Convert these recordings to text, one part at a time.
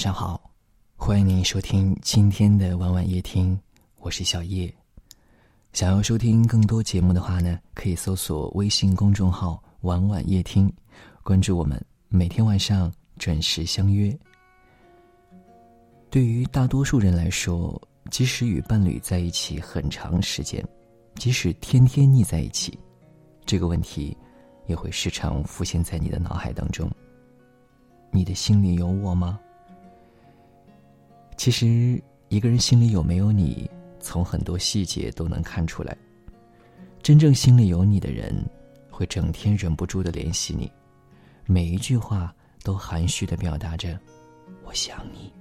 上好，欢迎您收听今天的晚晚夜听，我是小叶。想要收听更多节目的话呢，可以搜索微信公众号“晚晚夜听”，关注我们，每天晚上准时相约。对于大多数人来说，即使与伴侣在一起很长时间，即使天天腻在一起，这个问题也会时常浮现在你的脑海当中。你的心里有我吗？其实，一个人心里有没有你，从很多细节都能看出来。真正心里有你的人，会整天忍不住的联系你，每一句话都含蓄的表达着“我想你”。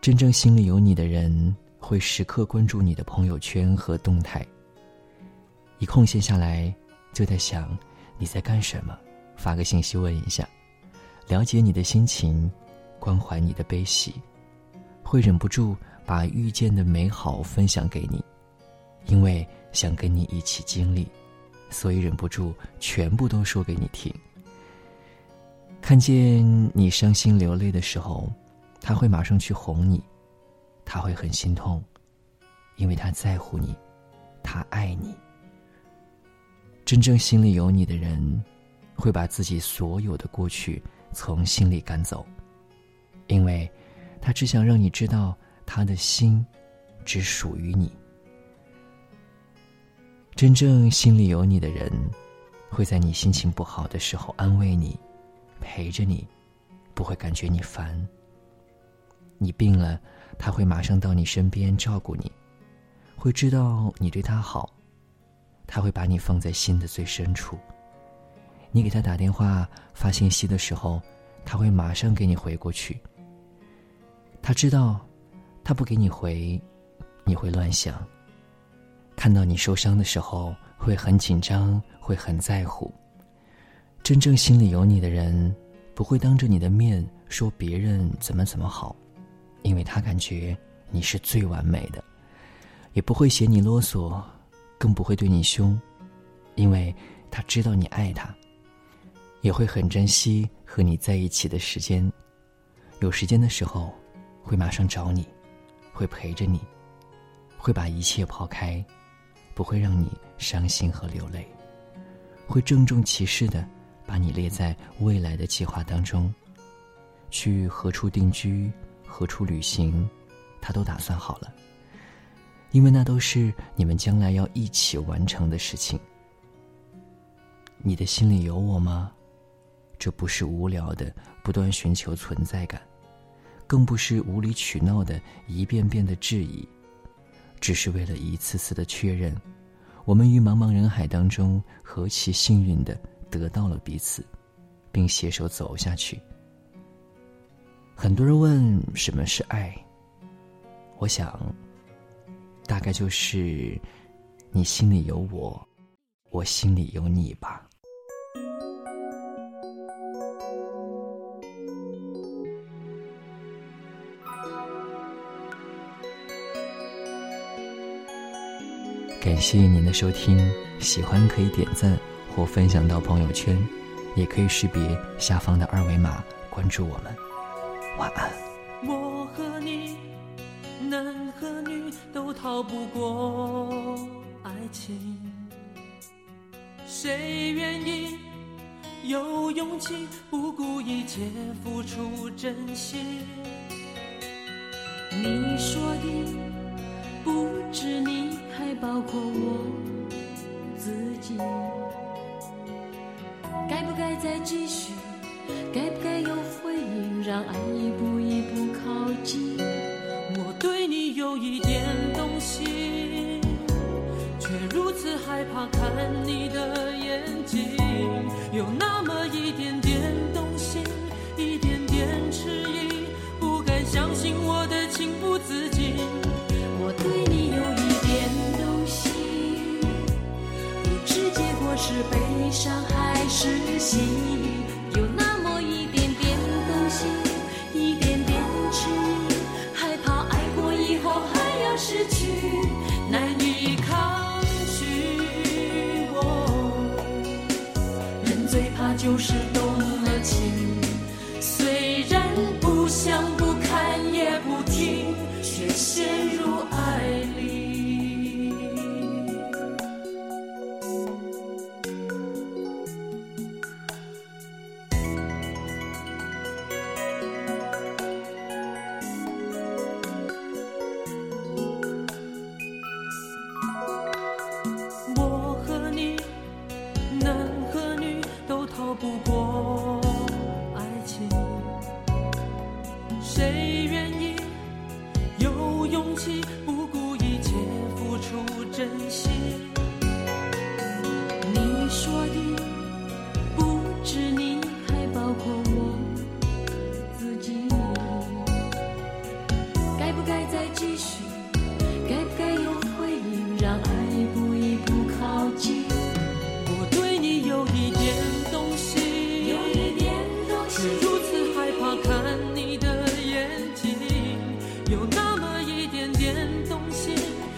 真正心里有你的人，会时刻关注你的朋友圈和动态。一空闲下来，就在想你在干什么，发个信息问一下。了解你的心情，关怀你的悲喜，会忍不住把遇见的美好分享给你，因为想跟你一起经历，所以忍不住全部都说给你听。看见你伤心流泪的时候，他会马上去哄你，他会很心痛，因为他在乎你，他爱你。真正心里有你的人，会把自己所有的过去。从心里赶走，因为，他只想让你知道，他的心，只属于你。真正心里有你的人，会在你心情不好的时候安慰你，陪着你，不会感觉你烦。你病了，他会马上到你身边照顾你，会知道你对他好，他会把你放在心的最深处。你给他打电话、发信息的时候，他会马上给你回过去。他知道，他不给你回，你会乱想。看到你受伤的时候，会很紧张，会很在乎。真正心里有你的人，不会当着你的面说别人怎么怎么好，因为他感觉你是最完美的，也不会嫌你啰嗦，更不会对你凶，因为他知道你爱他。也会很珍惜和你在一起的时间，有时间的时候，会马上找你，会陪着你，会把一切抛开，不会让你伤心和流泪，会郑重其事的把你列在未来的计划当中，去何处定居，何处旅行，他都打算好了，因为那都是你们将来要一起完成的事情。你的心里有我吗？这不是无聊的不断寻求存在感，更不是无理取闹的一遍遍的质疑，只是为了一次次的确认，我们于茫茫人海当中何其幸运的得到了彼此，并携手走下去。很多人问什么是爱，我想，大概就是你心里有我，我心里有你吧。感谢您的收听，喜欢可以点赞或分享到朋友圈，也可以识别下方的二维码关注我们。晚安。我和你，男和女都逃不过爱情，谁愿意有勇气不顾一切付出真心？你说的不止你。还包括我自己，该不该再继续？该不该有回应？让爱一步一步靠是悲伤还是喜？有那么一点点动心，一点点迟疑，害怕爱过以后还要失去，难以抗拒。人最怕就是动了情，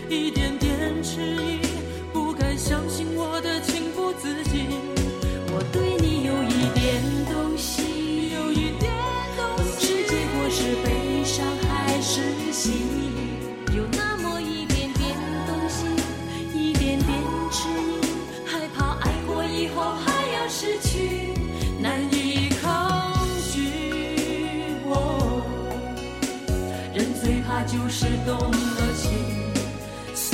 一点点迟疑，不敢相信我的情不自禁。我对你有一点动心，有一点动心，不知结果是悲伤还是喜，有那么一点点动心，一点点迟疑，害怕爱过以后还要失去，难以抗拒。我人最怕就是动了情，